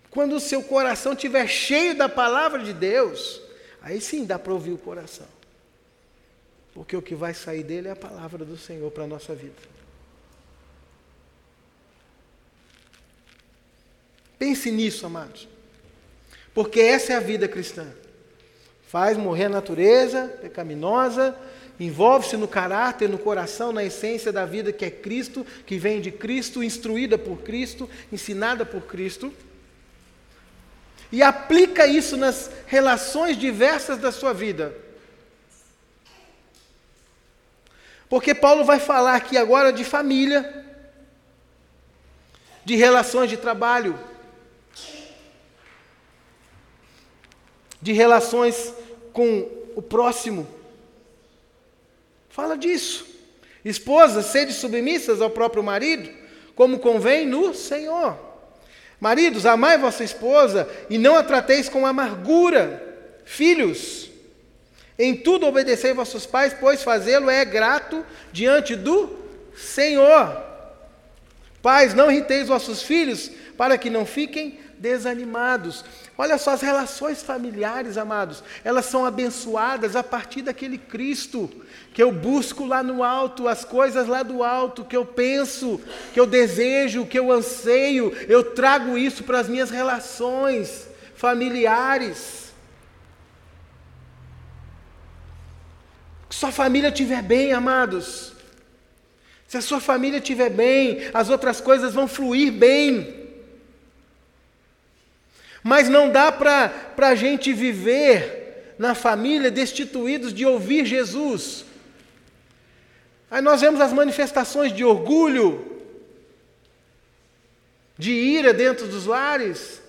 Quando o seu coração estiver cheio da palavra de Deus, aí sim dá para ouvir o coração. Porque o que vai sair dele é a palavra do Senhor para a nossa vida. Pense nisso, amados. Porque essa é a vida cristã. Faz morrer a natureza pecaminosa, envolve-se no caráter, no coração, na essência da vida que é Cristo, que vem de Cristo, instruída por Cristo, ensinada por Cristo. E aplica isso nas relações diversas da sua vida. Porque Paulo vai falar aqui agora de família, de relações de trabalho, de relações com o próximo. Fala disso. Esposas, sede submissas ao próprio marido, como convém no Senhor. Maridos, amai vossa esposa e não a trateis com amargura. Filhos, em tudo obedecei vossos pais, pois fazê-lo é grato diante do Senhor. Pais, não irriteis vossos filhos, para que não fiquem desanimados. Olha só, as relações familiares, amados, elas são abençoadas a partir daquele Cristo que eu busco lá no alto, as coisas lá do alto, que eu penso, que eu desejo, que eu anseio, eu trago isso para as minhas relações familiares. Que sua família estiver bem, amados. Se a sua família estiver bem, as outras coisas vão fluir bem. Mas não dá para a gente viver na família destituídos de ouvir Jesus. Aí nós vemos as manifestações de orgulho, de ira dentro dos lares.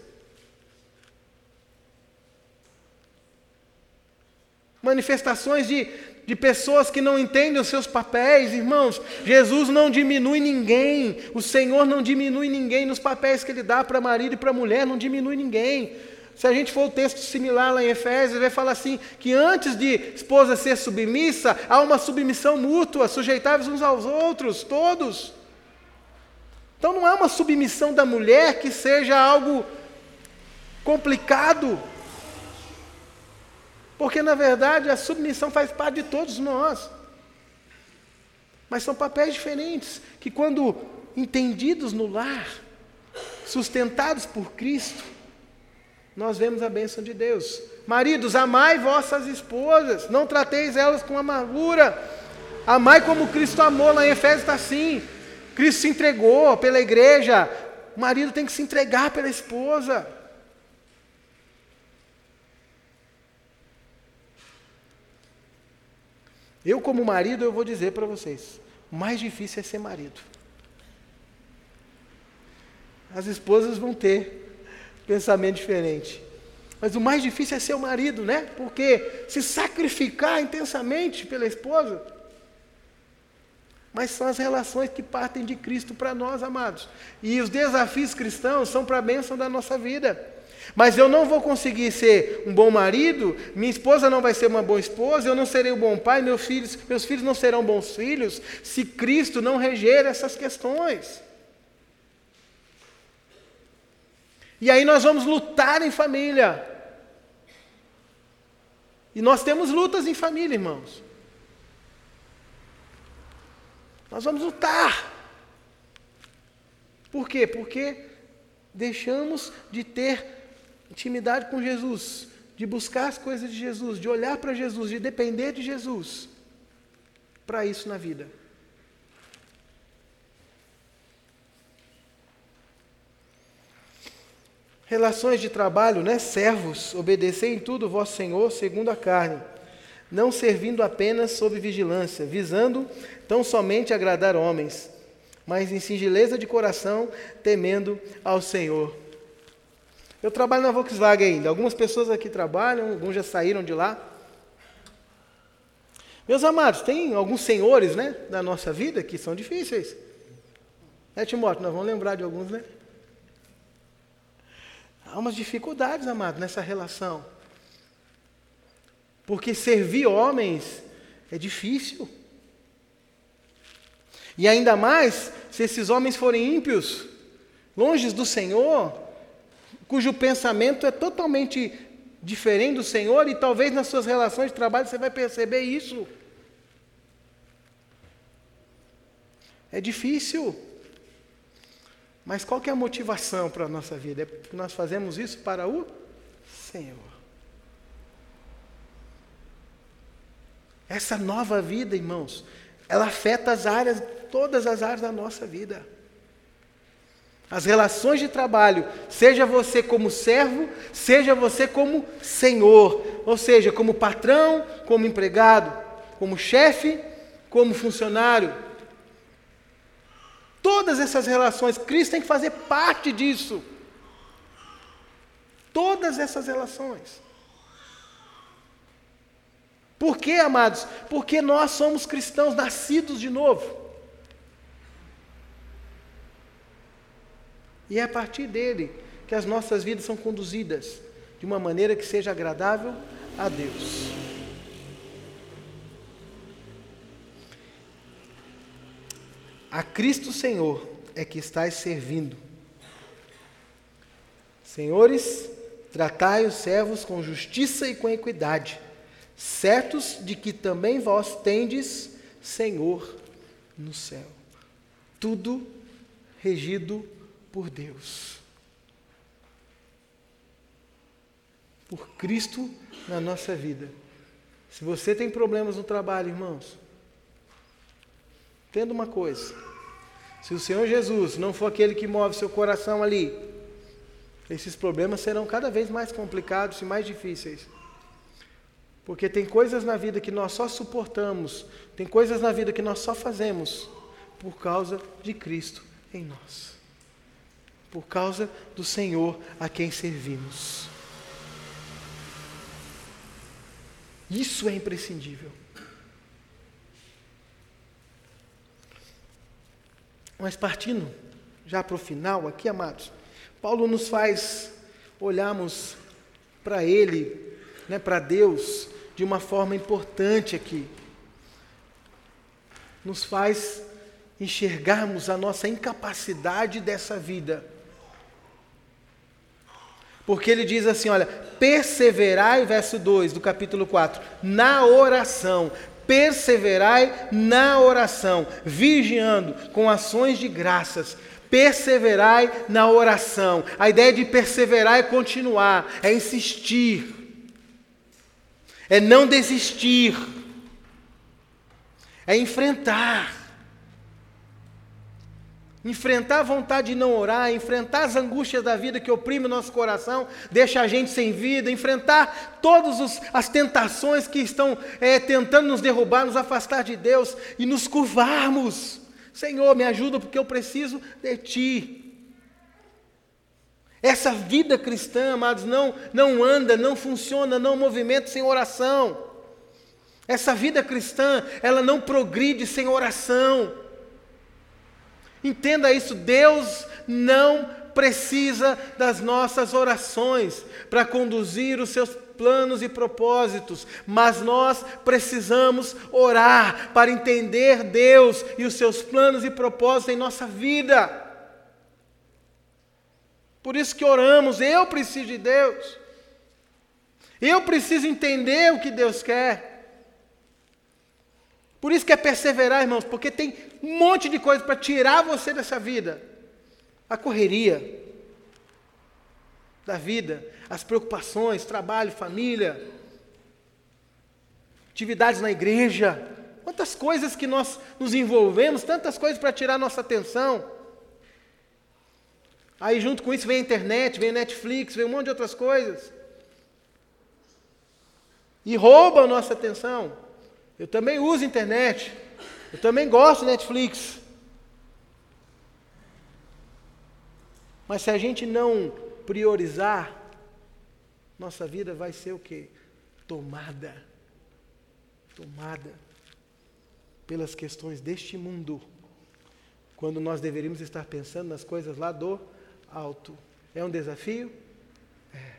Manifestações de de pessoas que não entendem os seus papéis, irmãos. Jesus não diminui ninguém, o Senhor não diminui ninguém nos papéis que Ele dá para marido e para mulher, não diminui ninguém. Se a gente for o texto similar lá em Efésios, vai falar assim: que antes de esposa ser submissa, há uma submissão mútua, sujeitáveis uns aos outros, todos. Então não há uma submissão da mulher que seja algo complicado, porque, na verdade, a submissão faz parte de todos nós. Mas são papéis diferentes que, quando entendidos no lar, sustentados por Cristo, nós vemos a bênção de Deus. Maridos, amai vossas esposas, não trateis elas com amargura. Amai como Cristo amou, lá em Efésios está assim. Cristo se entregou pela igreja. O marido tem que se entregar pela esposa. Eu, como marido, eu vou dizer para vocês: o mais difícil é ser marido. As esposas vão ter pensamento diferente. Mas o mais difícil é ser o marido, né? Porque se sacrificar intensamente pela esposa. Mas são as relações que partem de Cristo para nós, amados. E os desafios cristãos são para a bênção da nossa vida. Mas eu não vou conseguir ser um bom marido, minha esposa não vai ser uma boa esposa, eu não serei um bom pai, meus filhos, meus filhos não serão bons filhos, se Cristo não reger essas questões. E aí nós vamos lutar em família. E nós temos lutas em família, irmãos. Nós vamos lutar. Por quê? Porque deixamos de ter intimidade com Jesus, de buscar as coisas de Jesus, de olhar para Jesus, de depender de Jesus, para isso na vida. Relações de trabalho, né? Servos, obedecei em tudo vosso Senhor segundo a carne, não servindo apenas sob vigilância, visando tão somente agradar homens, mas em singeleza de coração, temendo ao Senhor. Eu trabalho na Volkswagen ainda. Algumas pessoas aqui trabalham, alguns já saíram de lá. Meus amados, tem alguns senhores, né, da nossa vida que são difíceis. É, Timóteo, nós vamos lembrar de alguns, né? Há umas dificuldades, amado, nessa relação. Porque servir homens é difícil. E ainda mais se esses homens forem ímpios, longe do Senhor, cujo pensamento é totalmente diferente do Senhor, e talvez nas suas relações de trabalho você vai perceber isso. É difícil. Mas qual que é a motivação para a nossa vida? É porque nós fazemos isso para o Senhor. Essa nova vida, irmãos, ela afeta as áreas, todas as áreas da nossa vida. As relações de trabalho, seja você como servo, seja você como senhor, ou seja, como patrão, como empregado, como chefe, como funcionário. Todas essas relações, Cristo tem que fazer parte disso. Todas essas relações. Por quê, amados? Porque nós somos cristãos nascidos de novo. E é a partir dele que as nossas vidas são conduzidas de uma maneira que seja agradável a Deus. A Cristo Senhor é que estás servindo. Senhores, tratai os servos com justiça e com equidade, certos de que também vós tendes Senhor no céu. Tudo regido por Deus. Por Cristo na nossa vida. Se você tem problemas no trabalho, irmãos, entenda uma coisa: se o Senhor Jesus não for aquele que move seu coração ali, esses problemas serão cada vez mais complicados e mais difíceis. Porque tem coisas na vida que nós só suportamos, tem coisas na vida que nós só fazemos por causa de Cristo em nós. Por causa do Senhor a quem servimos. Isso é imprescindível. Mas partindo já para o final aqui, amados, Paulo nos faz olharmos para Ele, né, para Deus, de uma forma importante aqui. Nos faz enxergarmos a nossa incapacidade dessa vida. Porque ele diz assim: olha, perseverai, verso 2 do capítulo 4, na oração, perseverai na oração, vigiando com ações de graças. Perseverai na oração. A ideia de perseverar é continuar, é insistir, é não desistir, é enfrentar. Enfrentar a vontade de não orar, enfrentar as angústias da vida que oprime o nosso coração, deixa a gente sem vida, enfrentar todas as tentações que estão é, tentando nos derrubar, nos afastar de Deus e nos curvarmos. Senhor, me ajuda porque eu preciso de Ti. Essa vida cristã, amados, não, não anda, não funciona, não movimenta sem oração. Essa vida cristã, ela não progride sem oração. Entenda isso, Deus não precisa das nossas orações para conduzir os seus planos e propósitos, mas nós precisamos orar para entender Deus e os seus planos e propósitos em nossa vida. Por isso que oramos, eu preciso de Deus. Eu preciso entender o que Deus quer. Por isso que é perseverar, irmãos, porque tem um monte de coisa para tirar você dessa vida. A correria da vida, as preocupações, trabalho, família, atividades na igreja. Quantas coisas que nós nos envolvemos, tantas coisas para tirar nossa atenção. Aí junto com isso vem a internet, vem a Netflix, vem um monte de outras coisas. E rouba a nossa atenção. Eu também uso internet. Eu também gosto de Netflix. Mas se a gente não priorizar, nossa vida vai ser o quê? Tomada. Tomada pelas questões deste mundo, quando nós deveríamos estar pensando nas coisas lá do alto. É um desafio? É.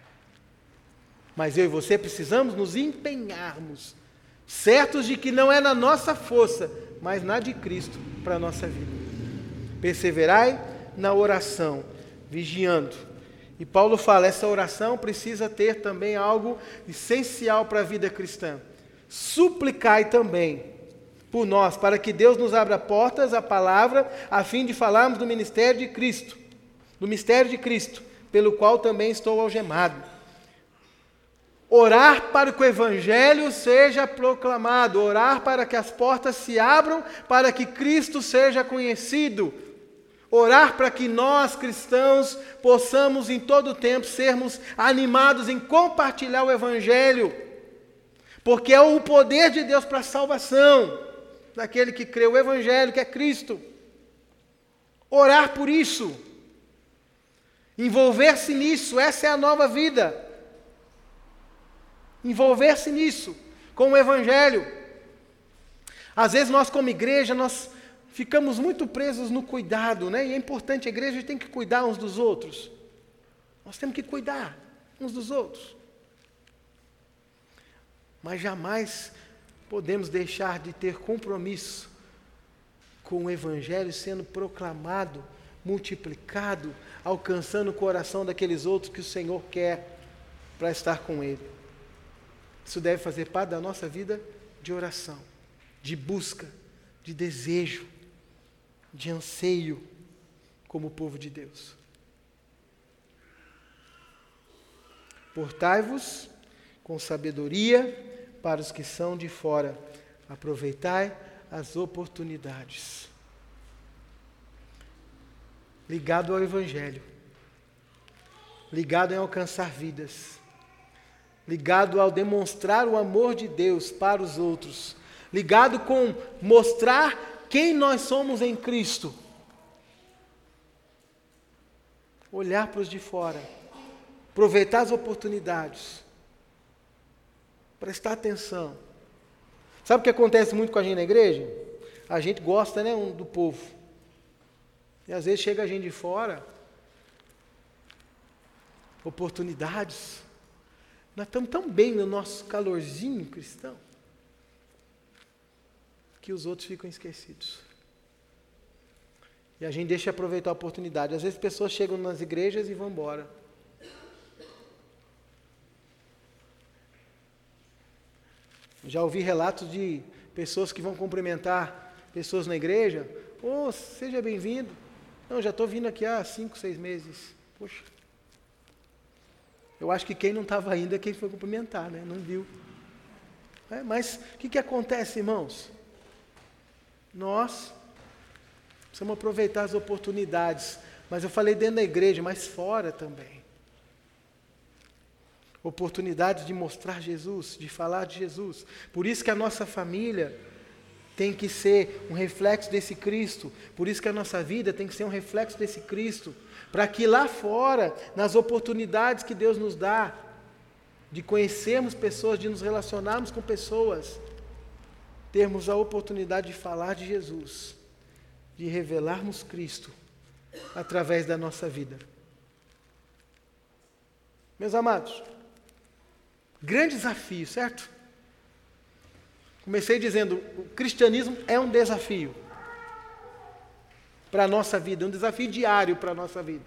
Mas eu e você precisamos nos empenharmos, certos de que não é na nossa força, mas na de Cristo para a nossa vida. Perseverai na oração, vigiando. E Paulo fala: essa oração precisa ter também algo essencial para a vida cristã. Suplicai também por nós, para que Deus nos abra portas à palavra, a fim de falarmos do ministério de Cristo, do mistério de Cristo, pelo qual também estou algemado. Orar para que o Evangelho seja proclamado, orar para que as portas se abram, para que Cristo seja conhecido, orar para que nós cristãos possamos em todo tempo sermos animados em compartilhar o Evangelho, porque é o poder de Deus para a salvação daquele que crê o Evangelho, que é Cristo. Orar por isso, envolver-se nisso, essa é a nova vida. Envolver-se nisso, com o Evangelho. Às vezes nós, como igreja, nós ficamos muito presos no cuidado, né? E é importante, a igreja tem que cuidar uns dos outros. Nós temos que cuidar uns dos outros. Mas jamais podemos deixar de ter compromisso com o Evangelho sendo proclamado, multiplicado, alcançando o coração daqueles outros que o Senhor quer para estar com Ele. Isso deve fazer parte da nossa vida de oração, de busca, de desejo, de anseio, como povo de Deus. Portai-vos com sabedoria para os que são de fora. Aproveitai as oportunidades. Ligado ao Evangelho, ligado em alcançar vidas, ligado ao demonstrar o amor de Deus para os outros, ligado com mostrar quem nós somos em Cristo. Olhar para os de fora, aproveitar as oportunidades Prestar atenção. Sabe o que acontece muito com a gente na igreja? A gente gosta né, do povo. E às vezes chega a gente de fora, oportunidades. Nós estamos tão bem no nosso calorzinho cristão, que os outros ficam esquecidos. E a gente deixa de aproveitar a oportunidade. Às vezes pessoas chegam nas igrejas e vão embora. Já ouvi relatos de pessoas que vão cumprimentar pessoas na igreja. Oh, seja bem-vindo. Não, já estou vindo aqui há cinco, seis meses. Poxa. Eu acho que quem não estava ainda é quem foi cumprimentar, né? Não viu. É, mas o que, que acontece, irmãos? Nós precisamos aproveitar as oportunidades. Mas eu falei dentro da igreja, mas fora também oportunidade de mostrar Jesus, de falar de Jesus. Por isso que a nossa família tem que ser um reflexo desse Cristo. Por isso que a nossa vida tem que ser um reflexo desse Cristo. Para que lá fora, nas oportunidades que Deus nos dá, de conhecermos pessoas, de nos relacionarmos com pessoas, termos a oportunidade de falar de Jesus, de revelarmos Cristo através da nossa vida. Meus amados, Grande desafio, certo? Comecei dizendo: o cristianismo é um desafio para a nossa vida, um desafio diário para a nossa vida.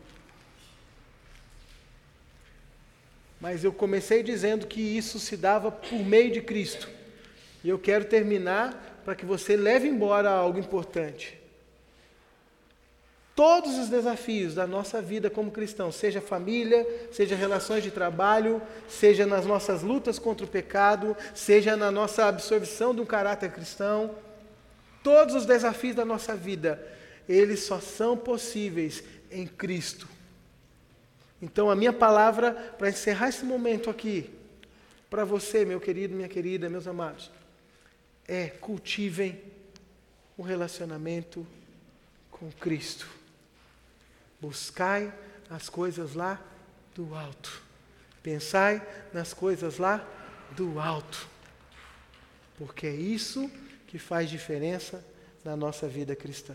Mas eu comecei dizendo que isso se dava por meio de Cristo. E eu quero terminar para que você leve embora algo importante todos os desafios da nossa vida como cristãos, seja família, seja relações de trabalho, seja nas nossas lutas contra o pecado, seja na nossa absorção de um caráter cristão, todos os desafios da nossa vida, eles só são possíveis em Cristo. Então, a minha palavra para encerrar esse momento aqui, para você, meu querido, minha querida, meus amados, é cultivem o relacionamento com Cristo. Buscai as coisas lá do alto. Pensai nas coisas lá do alto. Porque é isso que faz diferença na nossa vida cristã.